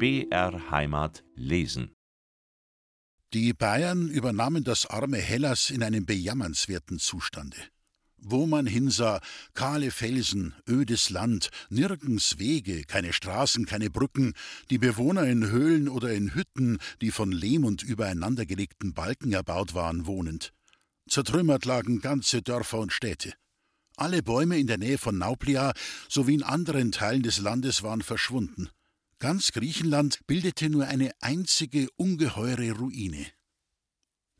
BR Heimat lesen. Die Bayern übernahmen das arme Hellas in einem bejammernswerten Zustande. Wo man hinsah, kahle Felsen, ödes Land, nirgends Wege, keine Straßen, keine Brücken, die Bewohner in Höhlen oder in Hütten, die von Lehm und übereinandergelegten Balken erbaut waren, wohnend. Zertrümmert lagen ganze Dörfer und Städte. Alle Bäume in der Nähe von Nauplia sowie in anderen Teilen des Landes waren verschwunden. Ganz Griechenland bildete nur eine einzige ungeheure Ruine.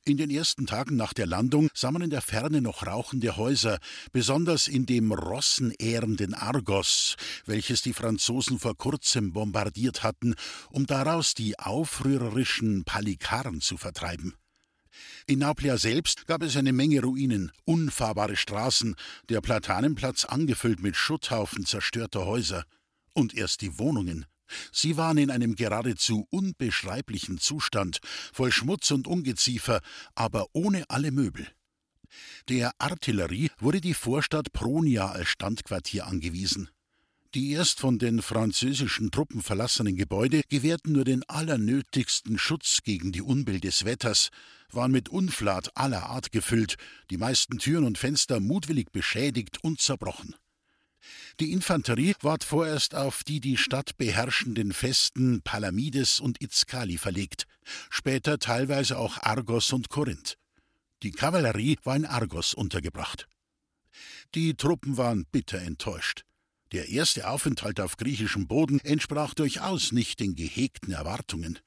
In den ersten Tagen nach der Landung sah man in der Ferne noch rauchende Häuser, besonders in dem rossenehrenden Argos, welches die Franzosen vor kurzem bombardiert hatten, um daraus die aufrührerischen Palikaren zu vertreiben. In Nauplia selbst gab es eine Menge Ruinen, unfahrbare Straßen, der Platanenplatz angefüllt mit Schutthaufen zerstörter Häuser. Und erst die Wohnungen. Sie waren in einem geradezu unbeschreiblichen Zustand, voll Schmutz und Ungeziefer, aber ohne alle Möbel. Der Artillerie wurde die Vorstadt Pronia als Standquartier angewiesen. Die erst von den französischen Truppen verlassenen Gebäude gewährten nur den allernötigsten Schutz gegen die Unbill des Wetters, waren mit Unflat aller Art gefüllt, die meisten Türen und Fenster mutwillig beschädigt und zerbrochen. Die Infanterie ward vorerst auf die die Stadt beherrschenden Festen Palamides und Itzkali verlegt, später teilweise auch Argos und Korinth. Die Kavallerie war in Argos untergebracht. Die Truppen waren bitter enttäuscht. Der erste Aufenthalt auf griechischem Boden entsprach durchaus nicht den gehegten Erwartungen.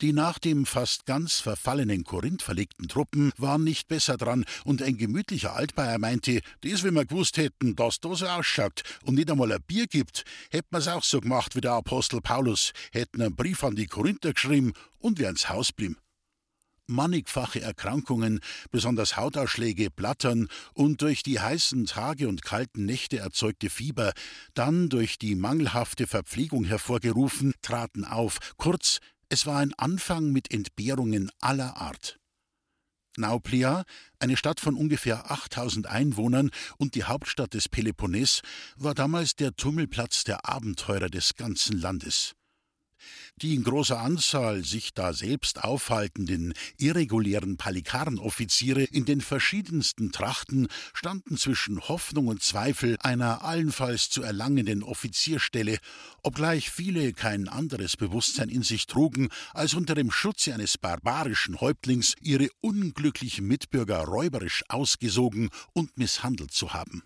Die nach dem fast ganz verfallenen Korinth verlegten Truppen waren nicht besser dran, und ein gemütlicher Altbayer meinte, das, wenn wir gewusst hätten, dass da so ausschaut und nicht einmal ein Bier gibt, hätten wir's auch so gemacht wie der Apostel Paulus, hätten einen Brief an die Korinther geschrieben und wären's Haus blieben. Mannigfache Erkrankungen, besonders Hautausschläge, Blattern und durch die heißen Tage und kalten Nächte erzeugte Fieber, dann durch die mangelhafte Verpflegung hervorgerufen, traten auf. Kurz, es war ein Anfang mit Entbehrungen aller Art. Nauplia, eine Stadt von ungefähr 8000 Einwohnern und die Hauptstadt des Peloponnes, war damals der Tummelplatz der Abenteurer des ganzen Landes. Die in großer Anzahl sich da selbst aufhaltenden irregulären Palikarnoffiziere in den verschiedensten Trachten standen zwischen Hoffnung und Zweifel einer allenfalls zu erlangenden Offizierstelle, obgleich viele kein anderes Bewusstsein in sich trugen, als unter dem Schutze eines barbarischen Häuptlings ihre unglücklichen Mitbürger räuberisch ausgesogen und misshandelt zu haben.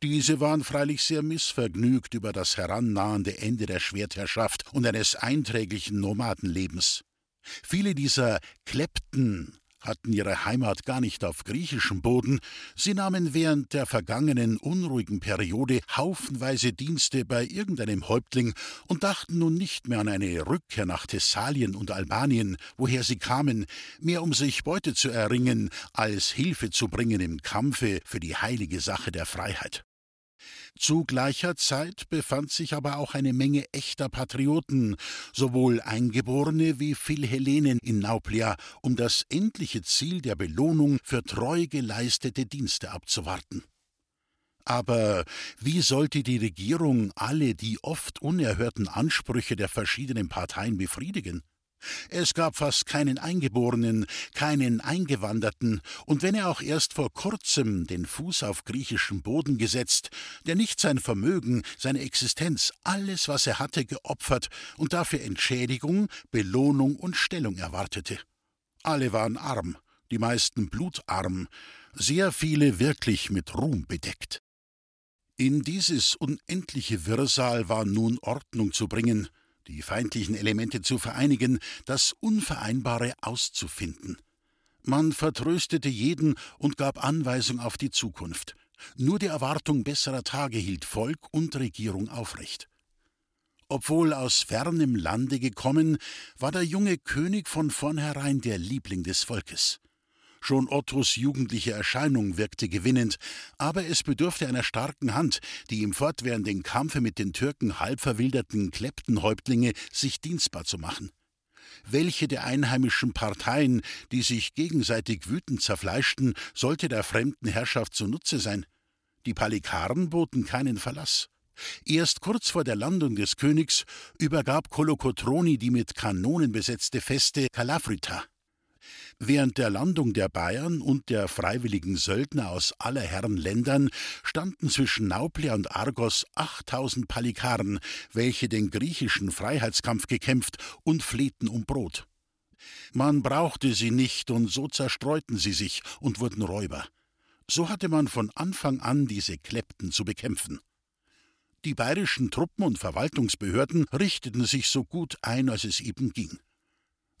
Diese waren freilich sehr missvergnügt über das herannahende Ende der Schwertherrschaft und eines einträglichen Nomadenlebens. Viele dieser Klepten hatten ihre Heimat gar nicht auf griechischem Boden, sie nahmen während der vergangenen unruhigen Periode haufenweise Dienste bei irgendeinem Häuptling und dachten nun nicht mehr an eine Rückkehr nach Thessalien und Albanien, woher sie kamen, mehr um sich Beute zu erringen, als Hilfe zu bringen im Kampfe für die heilige Sache der Freiheit. Zu gleicher Zeit befand sich aber auch eine Menge echter Patrioten, sowohl Eingeborene wie Philhellenen in Nauplia, um das endliche Ziel der Belohnung für treu geleistete Dienste abzuwarten. Aber wie sollte die Regierung alle die oft unerhörten Ansprüche der verschiedenen Parteien befriedigen? Es gab fast keinen Eingeborenen, keinen Eingewanderten, und wenn er auch erst vor kurzem den Fuß auf griechischem Boden gesetzt, der nicht sein Vermögen, seine Existenz, alles, was er hatte, geopfert und dafür Entschädigung, Belohnung und Stellung erwartete. Alle waren arm, die meisten blutarm, sehr viele wirklich mit Ruhm bedeckt. In dieses unendliche Wirrsal war nun Ordnung zu bringen, die feindlichen Elemente zu vereinigen, das Unvereinbare auszufinden. Man vertröstete jeden und gab Anweisung auf die Zukunft. Nur die Erwartung besserer Tage hielt Volk und Regierung aufrecht. Obwohl aus fernem Lande gekommen, war der junge König von vornherein der Liebling des Volkes. Schon Ottos jugendliche Erscheinung wirkte gewinnend, aber es bedurfte einer starken Hand, die im fortwährenden Kampfe mit den Türken halb verwilderten Kleptenhäuptlinge sich dienstbar zu machen. Welche der einheimischen Parteien, die sich gegenseitig wütend zerfleischten, sollte der fremden Herrschaft zunutze sein? Die Palikaren boten keinen Verlass. Erst kurz vor der Landung des Königs übergab Kolokotroni die mit Kanonen besetzte Feste Calafrita. Während der Landung der Bayern und der freiwilligen Söldner aus aller Herren Ländern standen zwischen Nauplia und Argos 8000 Palikaren, welche den griechischen Freiheitskampf gekämpft und flehten um Brot. Man brauchte sie nicht, und so zerstreuten sie sich und wurden Räuber. So hatte man von Anfang an diese Klepten zu bekämpfen. Die bayerischen Truppen und Verwaltungsbehörden richteten sich so gut ein, als es eben ging.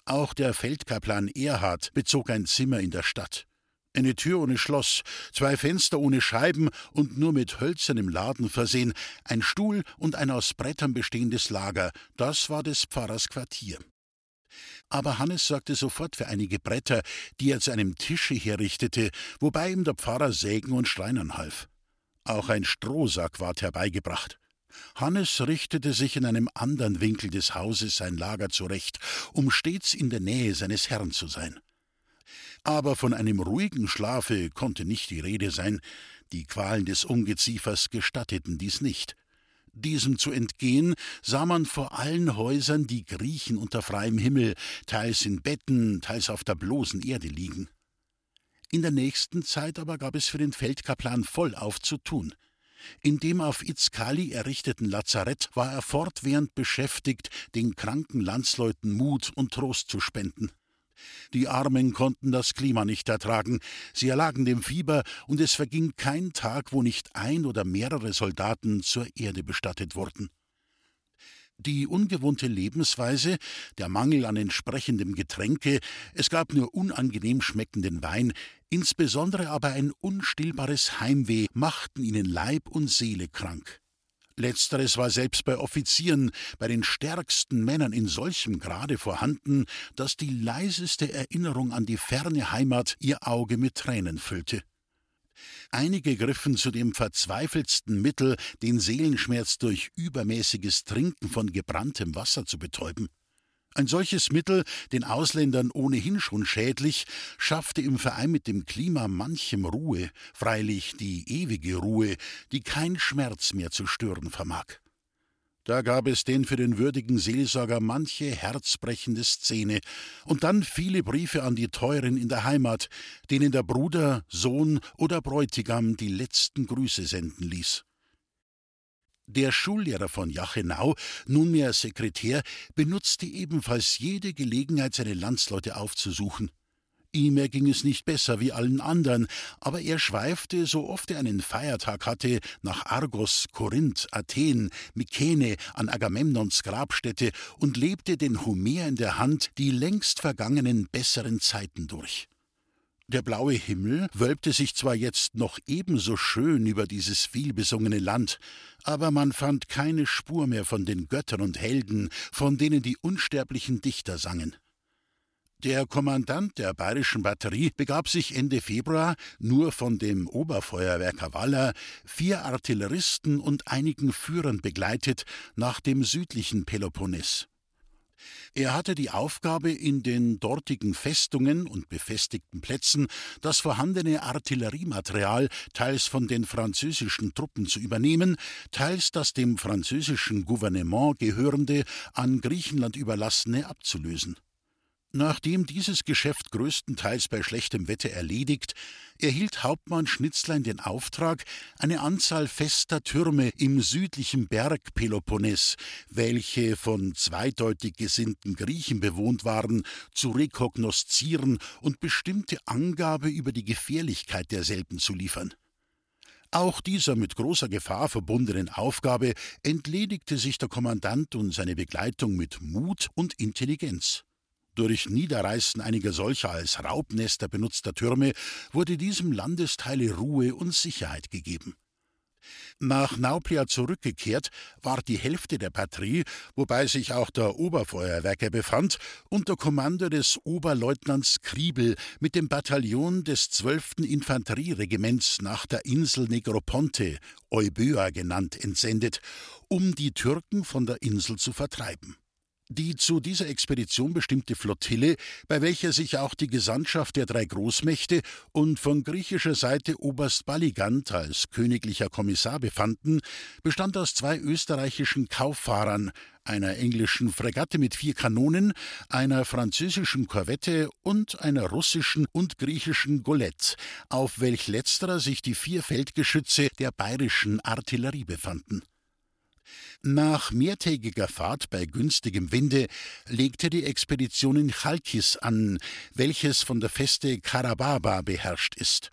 Auch der Feldkaplan Erhard bezog ein Zimmer in der Stadt. Eine Tür ohne Schloss, zwei Fenster ohne Scheiben und nur mit hölzernem Laden versehen, ein Stuhl und ein aus Brettern bestehendes Lager, das war des Pfarrers Quartier. Aber Hannes sorgte sofort für einige Bretter, die er zu einem Tische herrichtete, wobei ihm der Pfarrer sägen und schreinern half. Auch ein Strohsack ward herbeigebracht. Hannes richtete sich in einem anderen Winkel des Hauses sein Lager zurecht, um stets in der Nähe seines Herrn zu sein. Aber von einem ruhigen Schlafe konnte nicht die Rede sein, die Qualen des Ungeziefers gestatteten dies nicht. Diesem zu entgehen, sah man vor allen Häusern die Griechen unter freiem Himmel, teils in Betten, teils auf der bloßen Erde liegen. In der nächsten Zeit aber gab es für den Feldkaplan vollauf zu tun. In dem auf Itzkali errichteten Lazarett war er fortwährend beschäftigt, den kranken Landsleuten Mut und Trost zu spenden. Die Armen konnten das Klima nicht ertragen, sie erlagen dem Fieber, und es verging kein Tag, wo nicht ein oder mehrere Soldaten zur Erde bestattet wurden. Die ungewohnte Lebensweise, der Mangel an entsprechendem Getränke, es gab nur unangenehm schmeckenden Wein, insbesondere aber ein unstillbares Heimweh machten ihnen Leib und Seele krank. Letzteres war selbst bei Offizieren, bei den stärksten Männern in solchem Grade vorhanden, dass die leiseste Erinnerung an die ferne Heimat ihr Auge mit Tränen füllte. Einige griffen zu dem verzweifeltsten Mittel, den Seelenschmerz durch übermäßiges Trinken von gebranntem Wasser zu betäuben. Ein solches Mittel, den Ausländern ohnehin schon schädlich, schaffte im Verein mit dem Klima manchem Ruhe, freilich die ewige Ruhe, die kein Schmerz mehr zu stören vermag. Da gab es denn für den würdigen Seelsorger manche herzbrechende Szene und dann viele Briefe an die Teuren in der Heimat, denen der Bruder, Sohn oder Bräutigam die letzten Grüße senden ließ. Der Schullehrer von Jachenau, nunmehr Sekretär, benutzte ebenfalls jede Gelegenheit, seine Landsleute aufzusuchen. Ihm erging es nicht besser wie allen anderen, aber er schweifte, so oft er einen Feiertag hatte, nach Argos, Korinth, Athen, Mykene, an Agamemnons Grabstätte und lebte den Homer in der Hand die längst vergangenen besseren Zeiten durch. Der blaue Himmel wölbte sich zwar jetzt noch ebenso schön über dieses vielbesungene Land, aber man fand keine Spur mehr von den Göttern und Helden, von denen die unsterblichen Dichter sangen. Der Kommandant der bayerischen Batterie begab sich Ende Februar, nur von dem Oberfeuerwerker Waller, vier Artilleristen und einigen Führern begleitet, nach dem südlichen Peloponnes. Er hatte die Aufgabe, in den dortigen Festungen und befestigten Plätzen das vorhandene Artilleriematerial teils von den französischen Truppen zu übernehmen, teils das dem französischen Gouvernement gehörende, an Griechenland überlassene abzulösen. Nachdem dieses Geschäft größtenteils bei schlechtem Wetter erledigt, erhielt Hauptmann Schnitzlein den Auftrag, eine Anzahl fester Türme im südlichen Berg Peloponnes, welche von zweideutig gesinnten Griechen bewohnt waren, zu rekognoszieren und bestimmte Angabe über die Gefährlichkeit derselben zu liefern. Auch dieser mit großer Gefahr verbundenen Aufgabe entledigte sich der Kommandant und seine Begleitung mit Mut und Intelligenz. Durch Niederreißen einiger solcher als Raubnester benutzter Türme wurde diesem Landesteile Ruhe und Sicherheit gegeben. Nach Nauplia zurückgekehrt, war die Hälfte der Batterie, wobei sich auch der Oberfeuerwerker befand, unter Kommando des Oberleutnants Kriebel mit dem Bataillon des 12. Infanterieregiments nach der Insel Negroponte, Euböa genannt, entsendet, um die Türken von der Insel zu vertreiben. Die zu dieser Expedition bestimmte Flottille, bei welcher sich auch die Gesandtschaft der drei Großmächte und von griechischer Seite Oberst Baligant als königlicher Kommissar befanden, bestand aus zwei österreichischen Kauffahrern, einer englischen Fregatte mit vier Kanonen, einer französischen Korvette und einer russischen und griechischen Golette, auf welch letzterer sich die vier Feldgeschütze der bayerischen Artillerie befanden. Nach mehrtägiger Fahrt bei günstigem Winde legte die Expedition in Chalkis an, welches von der Feste Karababa beherrscht ist.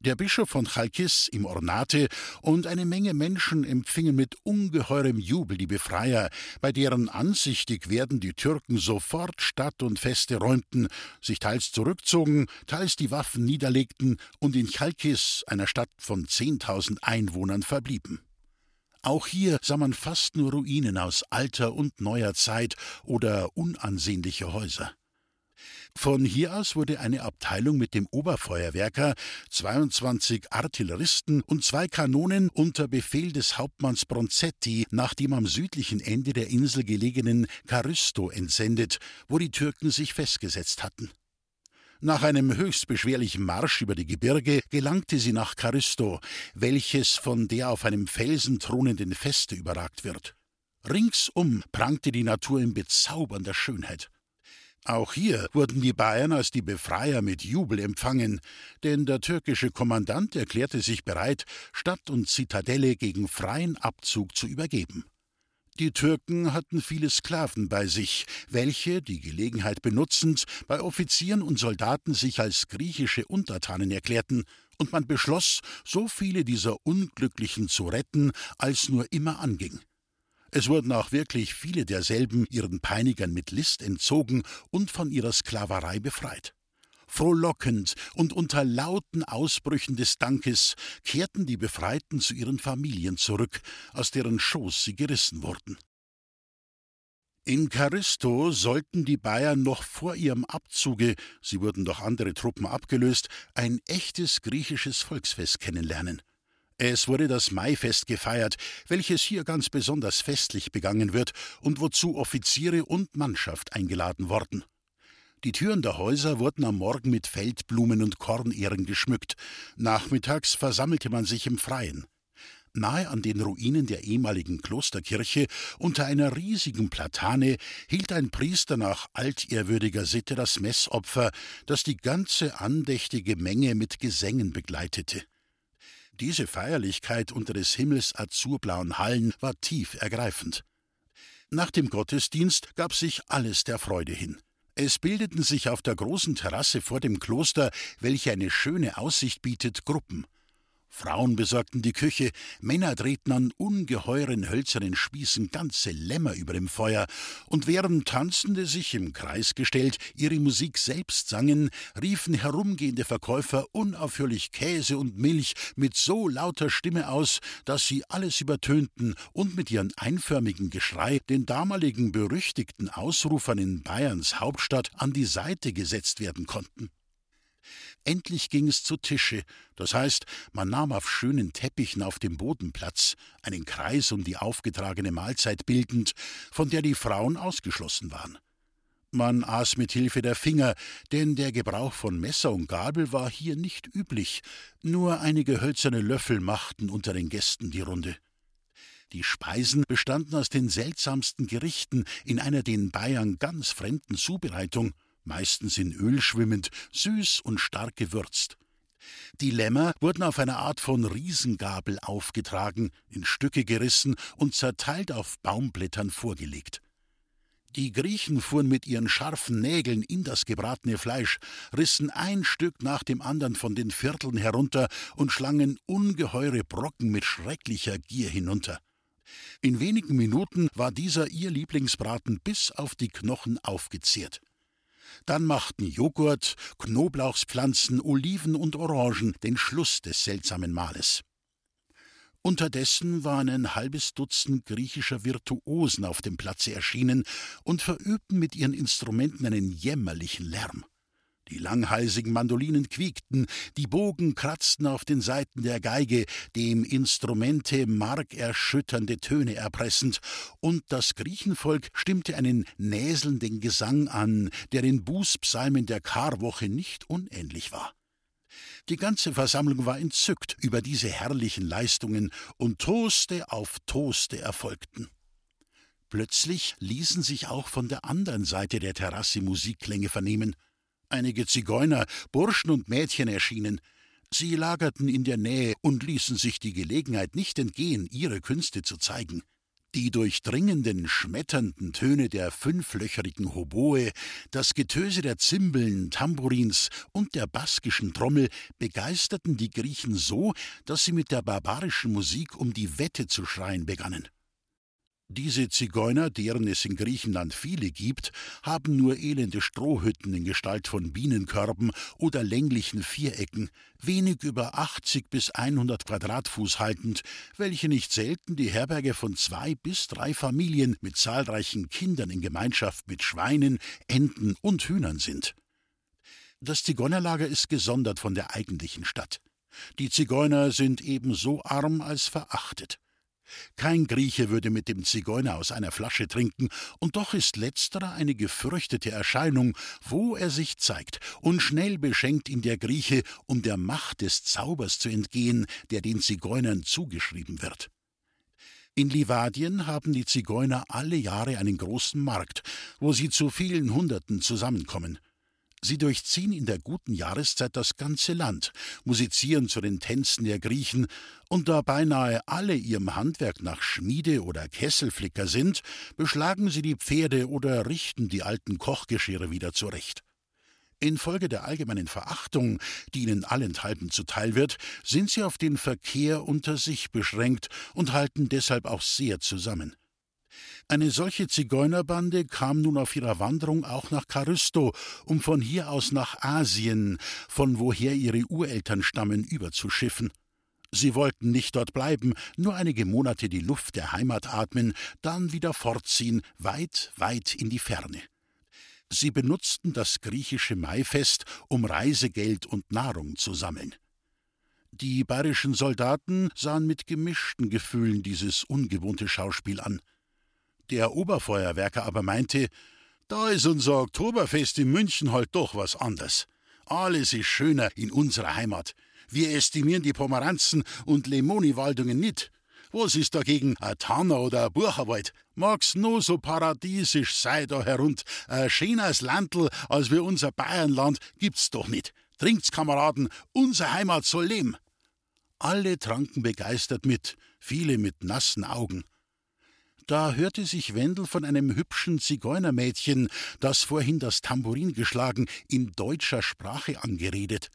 Der Bischof von Chalkis im Ornate und eine Menge Menschen empfingen mit ungeheurem Jubel die Befreier, bei deren ansichtig werden die Türken sofort Stadt und Feste räumten, sich teils zurückzogen, teils die Waffen niederlegten und in Chalkis, einer Stadt von zehntausend Einwohnern, verblieben. Auch hier sah man fast nur Ruinen aus alter und neuer Zeit oder unansehnliche Häuser. Von hier aus wurde eine Abteilung mit dem Oberfeuerwerker, 22 Artilleristen und zwei Kanonen unter Befehl des Hauptmanns Bronzetti nach dem am südlichen Ende der Insel gelegenen Carysto entsendet, wo die Türken sich festgesetzt hatten. Nach einem höchst beschwerlichen Marsch über die Gebirge gelangte sie nach Charisto, welches von der auf einem Felsen thronenden Feste überragt wird. Ringsum prangte die Natur in bezaubernder Schönheit. Auch hier wurden die Bayern als die Befreier mit Jubel empfangen, denn der türkische Kommandant erklärte sich bereit, Stadt und Zitadelle gegen freien Abzug zu übergeben. Die Türken hatten viele Sklaven bei sich, welche, die Gelegenheit benutzend, bei Offizieren und Soldaten sich als griechische Untertanen erklärten, und man beschloss, so viele dieser Unglücklichen zu retten, als nur immer anging. Es wurden auch wirklich viele derselben ihren Peinigern mit List entzogen und von ihrer Sklaverei befreit. Frohlockend und unter lauten Ausbrüchen des Dankes kehrten die Befreiten zu ihren Familien zurück, aus deren Schoß sie gerissen wurden. In Charisto sollten die Bayern noch vor ihrem Abzuge, sie wurden durch andere Truppen abgelöst, ein echtes griechisches Volksfest kennenlernen. Es wurde das Maifest gefeiert, welches hier ganz besonders festlich begangen wird und wozu Offiziere und Mannschaft eingeladen wurden. Die Türen der Häuser wurden am Morgen mit Feldblumen und Kornehren geschmückt. Nachmittags versammelte man sich im Freien. Nahe an den Ruinen der ehemaligen Klosterkirche, unter einer riesigen Platane, hielt ein Priester nach altehrwürdiger Sitte das Messopfer, das die ganze andächtige Menge mit Gesängen begleitete. Diese Feierlichkeit unter des Himmels azurblauen Hallen war tief ergreifend. Nach dem Gottesdienst gab sich alles der Freude hin. Es bildeten sich auf der großen Terrasse vor dem Kloster, welche eine schöne Aussicht bietet, Gruppen. Frauen besorgten die Küche, Männer drehten an ungeheuren hölzernen Spießen ganze Lämmer über dem Feuer, und während Tanzende sich im Kreis gestellt ihre Musik selbst sangen, riefen herumgehende Verkäufer unaufhörlich Käse und Milch mit so lauter Stimme aus, dass sie alles übertönten und mit ihrem einförmigen Geschrei den damaligen berüchtigten Ausrufern in Bayerns Hauptstadt an die Seite gesetzt werden konnten. Endlich ging es zu Tische, das heißt, man nahm auf schönen Teppichen auf dem Boden Platz, einen Kreis um die aufgetragene Mahlzeit bildend, von der die Frauen ausgeschlossen waren. Man aß mit Hilfe der Finger, denn der Gebrauch von Messer und Gabel war hier nicht üblich, nur einige hölzerne Löffel machten unter den Gästen die Runde. Die Speisen bestanden aus den seltsamsten Gerichten in einer den Bayern ganz fremden Zubereitung, meistens in Öl schwimmend, süß und stark gewürzt. Die Lämmer wurden auf einer Art von Riesengabel aufgetragen, in Stücke gerissen und zerteilt auf Baumblättern vorgelegt. Die Griechen fuhren mit ihren scharfen Nägeln in das gebratene Fleisch, rissen ein Stück nach dem anderen von den Vierteln herunter und schlangen ungeheure Brocken mit schrecklicher Gier hinunter. In wenigen Minuten war dieser ihr Lieblingsbraten bis auf die Knochen aufgezehrt. Dann machten Joghurt, Knoblauchspflanzen, Oliven und Orangen den Schluss des seltsamen Mahles. Unterdessen waren ein halbes Dutzend griechischer Virtuosen auf dem Platze erschienen und verübten mit ihren Instrumenten einen jämmerlichen Lärm. Die langhalsigen Mandolinen quiekten, die Bogen kratzten auf den Saiten der Geige, dem Instrumente markerschütternde Töne erpressend, und das Griechenvolk stimmte einen näselnden Gesang an, der den Bußpsalmen der Karwoche nicht unähnlich war. Die ganze Versammlung war entzückt über diese herrlichen Leistungen, und Toaste auf Toaste erfolgten. Plötzlich ließen sich auch von der anderen Seite der Terrasse Musikklänge vernehmen. Einige Zigeuner, Burschen und Mädchen erschienen. Sie lagerten in der Nähe und ließen sich die Gelegenheit nicht entgehen, ihre Künste zu zeigen. Die durchdringenden, schmetternden Töne der fünflöcherigen Hoboe, das Getöse der Zimbeln, Tambourins und der baskischen Trommel begeisterten die Griechen so, dass sie mit der barbarischen Musik um die Wette zu schreien begannen. Diese Zigeuner, deren es in Griechenland viele gibt, haben nur elende Strohhütten in Gestalt von Bienenkörben oder länglichen Vierecken, wenig über 80 bis 100 Quadratfuß haltend, welche nicht selten die Herberge von zwei bis drei Familien mit zahlreichen Kindern in Gemeinschaft mit Schweinen, Enten und Hühnern sind. Das Zigeunerlager ist gesondert von der eigentlichen Stadt. Die Zigeuner sind ebenso arm als verachtet. Kein Grieche würde mit dem Zigeuner aus einer Flasche trinken, und doch ist letzterer eine gefürchtete Erscheinung, wo er sich zeigt, und schnell beschenkt ihn der Grieche, um der Macht des Zaubers zu entgehen, der den Zigeunern zugeschrieben wird. In Livadien haben die Zigeuner alle Jahre einen großen Markt, wo sie zu vielen Hunderten zusammenkommen. Sie durchziehen in der guten Jahreszeit das ganze Land, musizieren zu den Tänzen der Griechen, und da beinahe alle ihrem Handwerk nach Schmiede oder Kesselflicker sind, beschlagen sie die Pferde oder richten die alten Kochgeschirre wieder zurecht. Infolge der allgemeinen Verachtung, die ihnen allenthalben zuteil wird, sind sie auf den Verkehr unter sich beschränkt und halten deshalb auch sehr zusammen. Eine solche Zigeunerbande kam nun auf ihrer Wanderung auch nach Charysto, um von hier aus nach Asien, von woher ihre Ureltern stammen, überzuschiffen. Sie wollten nicht dort bleiben, nur einige Monate die Luft der Heimat atmen, dann wieder fortziehen, weit, weit in die Ferne. Sie benutzten das griechische Maifest, um Reisegeld und Nahrung zu sammeln. Die bayerischen Soldaten sahen mit gemischten Gefühlen dieses ungewohnte Schauspiel an. Der Oberfeuerwerker aber meinte, da ist unser Oktoberfest in München halt doch was anders. Alles ist schöner in unserer Heimat. Wir estimieren die Pomeranzen und Lemoni-Waldungen nicht. Was ist dagegen ein Tanner oder ein Bucherwald? Mag's nur so paradiesisch sei da herund. Ein schöneres Landl als wir unser Bayernland gibt's doch nicht. Trinkt's, Kameraden, unsere Heimat soll leben. Alle tranken begeistert mit, viele mit nassen Augen. Da hörte sich Wendel von einem hübschen Zigeunermädchen, das vorhin das Tambourin geschlagen, in deutscher Sprache angeredet.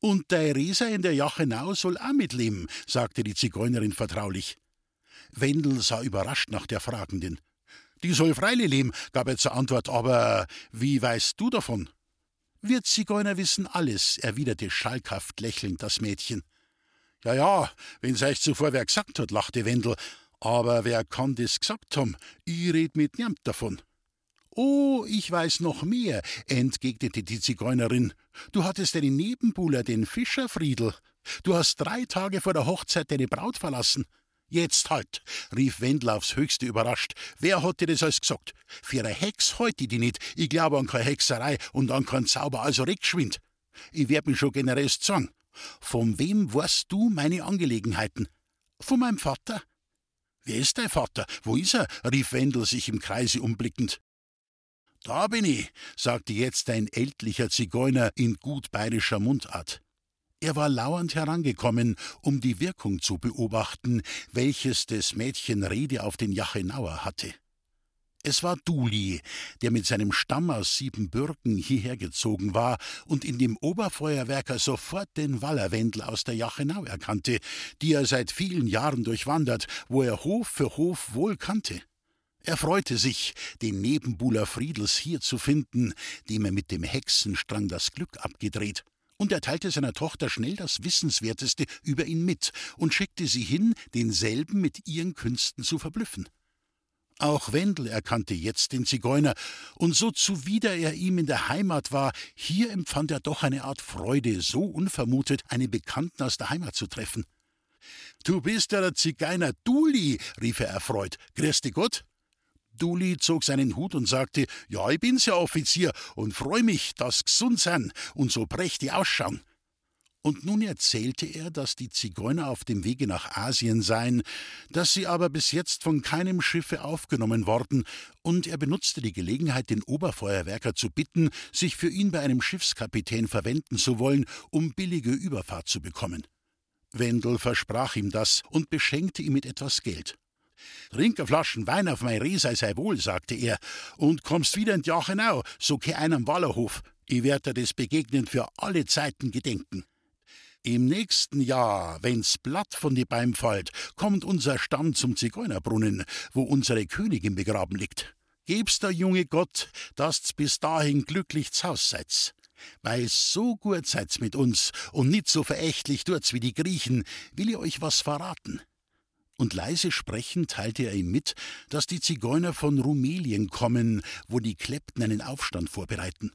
Und der Reser in der Jachenau soll auch mitleben, sagte die Zigeunerin vertraulich. Wendel sah überrascht nach der Fragenden. Die soll freilich leben, gab er zur Antwort, aber wie weißt du davon? Wir Zigeuner wissen alles, erwiderte schalkhaft lächelnd das Mädchen. Ja, ja, wenn's euch zuvor wer gesagt hat, lachte Wendel, aber wer kann das gesagt haben? Ich red mit niemand davon. Oh, ich weiß noch mehr, entgegnete die Zigeunerin. Du hattest deinen Nebenbuhler, den Fischerfriedel. Du hast drei Tage vor der Hochzeit deine Braut verlassen. Jetzt halt, rief Wendel aufs höchste überrascht. Wer hat dir das alles gesagt? Für eine Hex heute die nicht. Ich glaube an keine Hexerei und an keinen Zauber, also regschwind. Ich werd mich schon generell sagen. Von wem weißt du meine Angelegenheiten? Von meinem Vater? Wer ist dein Vater? Wo ist er? rief Wendel sich im Kreise umblickend. Da bin ich, sagte jetzt ein ältlicher Zigeuner in gut bayerischer Mundart. Er war lauernd herangekommen, um die Wirkung zu beobachten, welches des Mädchen Rede auf den Jachenauer hatte. Es war Duli, der mit seinem Stamm aus Siebenbürgen hierher gezogen war und in dem Oberfeuerwerker sofort den Wallerwendel aus der Jachenau erkannte, die er seit vielen Jahren durchwandert, wo er Hof für Hof wohl kannte. Er freute sich, den Nebenbuhler Friedels hier zu finden, dem er mit dem Hexenstrang das Glück abgedreht, und er teilte seiner Tochter schnell das Wissenswerteste über ihn mit und schickte sie hin, denselben mit ihren Künsten zu verblüffen. Auch Wendel erkannte jetzt den Zigeuner, und so zuwider er ihm in der Heimat war, hier empfand er doch eine Art Freude, so unvermutet einen Bekannten aus der Heimat zu treffen. Du bist ja der Zigeuner Duli, rief er erfreut. Grüß dich Gott. Duli zog seinen Hut und sagte: Ja, ich bin's ja Offizier und freu mich, dass gesund sein und so prächtig ausschauen. Und nun erzählte er, dass die Zigeuner auf dem Wege nach Asien seien, dass sie aber bis jetzt von keinem Schiffe aufgenommen worden, und er benutzte die Gelegenheit, den Oberfeuerwerker zu bitten, sich für ihn bei einem Schiffskapitän verwenden zu wollen, um billige Überfahrt zu bekommen. Wendel versprach ihm das und beschenkte ihn mit etwas Geld. Trink a Flaschen Wein auf mein Reh, sei wohl, sagte er, und kommst wieder in die Jachenau, so geh ein am Wallerhof. Ich werde dir das Begegnen für alle Zeiten gedenken. Im nächsten Jahr, wenn's Blatt von die Beim fällt, kommt unser Stamm zum Zigeunerbrunnen, wo unsere Königin begraben liegt. Geb's der junge Gott, das's bis dahin glücklich z'Haus seid's. Weil so gut seid's mit uns und nicht so verächtlich tut's wie die Griechen, will ich euch was verraten. Und leise sprechend teilte er ihm mit, dass die Zigeuner von Rumelien kommen, wo die Klepten einen Aufstand vorbereiten.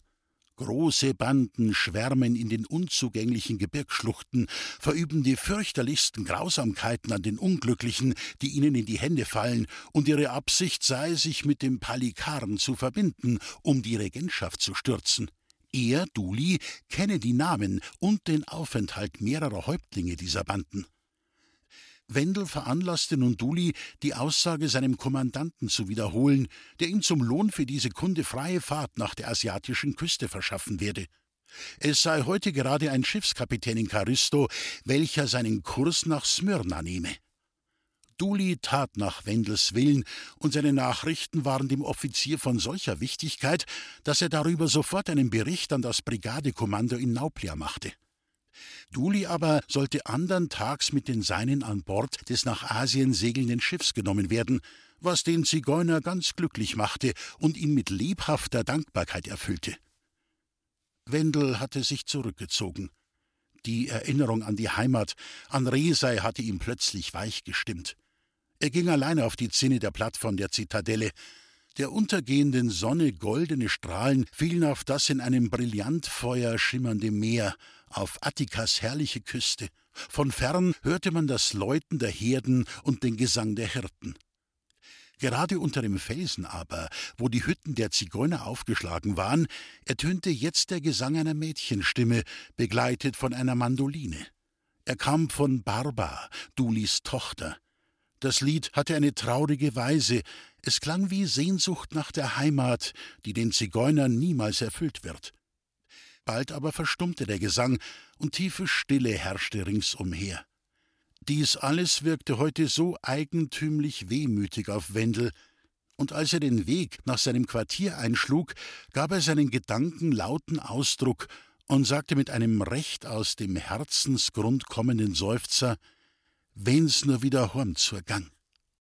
Große Banden schwärmen in den unzugänglichen Gebirgsschluchten, verüben die fürchterlichsten Grausamkeiten an den Unglücklichen, die ihnen in die Hände fallen, und ihre Absicht sei, sich mit dem Palikaren zu verbinden, um die Regentschaft zu stürzen. Er, Duli, kenne die Namen und den Aufenthalt mehrerer Häuptlinge dieser Banden. Wendel veranlasste nun Duli, die Aussage seinem Kommandanten zu wiederholen, der ihm zum Lohn für diese Kunde freie Fahrt nach der asiatischen Küste verschaffen werde. Es sei heute gerade ein Schiffskapitän in Charisto, welcher seinen Kurs nach Smyrna nehme. Duli tat nach Wendels Willen, und seine Nachrichten waren dem Offizier von solcher Wichtigkeit, dass er darüber sofort einen Bericht an das Brigadekommando in Nauplia machte. Duli aber sollte andern Tags mit den Seinen an Bord des nach Asien segelnden Schiffs genommen werden, was den Zigeuner ganz glücklich machte und ihn mit lebhafter Dankbarkeit erfüllte. Wendel hatte sich zurückgezogen. Die Erinnerung an die Heimat, an Resei hatte ihn plötzlich weich gestimmt. Er ging allein auf die Zinne der Plattform der Zitadelle. Der untergehenden Sonne goldene Strahlen fielen auf das in einem Brillantfeuer schimmernde Meer, auf Attikas herrliche Küste. Von fern hörte man das Läuten der Herden und den Gesang der Hirten. Gerade unter dem Felsen aber, wo die Hütten der Zigeuner aufgeschlagen waren, ertönte jetzt der Gesang einer Mädchenstimme, begleitet von einer Mandoline. Er kam von Barba, Dulis Tochter. Das Lied hatte eine traurige Weise, es klang wie Sehnsucht nach der Heimat, die den Zigeunern niemals erfüllt wird. Bald aber verstummte der Gesang, und tiefe Stille herrschte ringsumher. Dies alles wirkte heute so eigentümlich wehmütig auf Wendel, und als er den Weg nach seinem Quartier einschlug, gab er seinen Gedanken lauten Ausdruck und sagte mit einem recht aus dem Herzensgrund kommenden Seufzer Wenn's nur wieder horn zur Gang.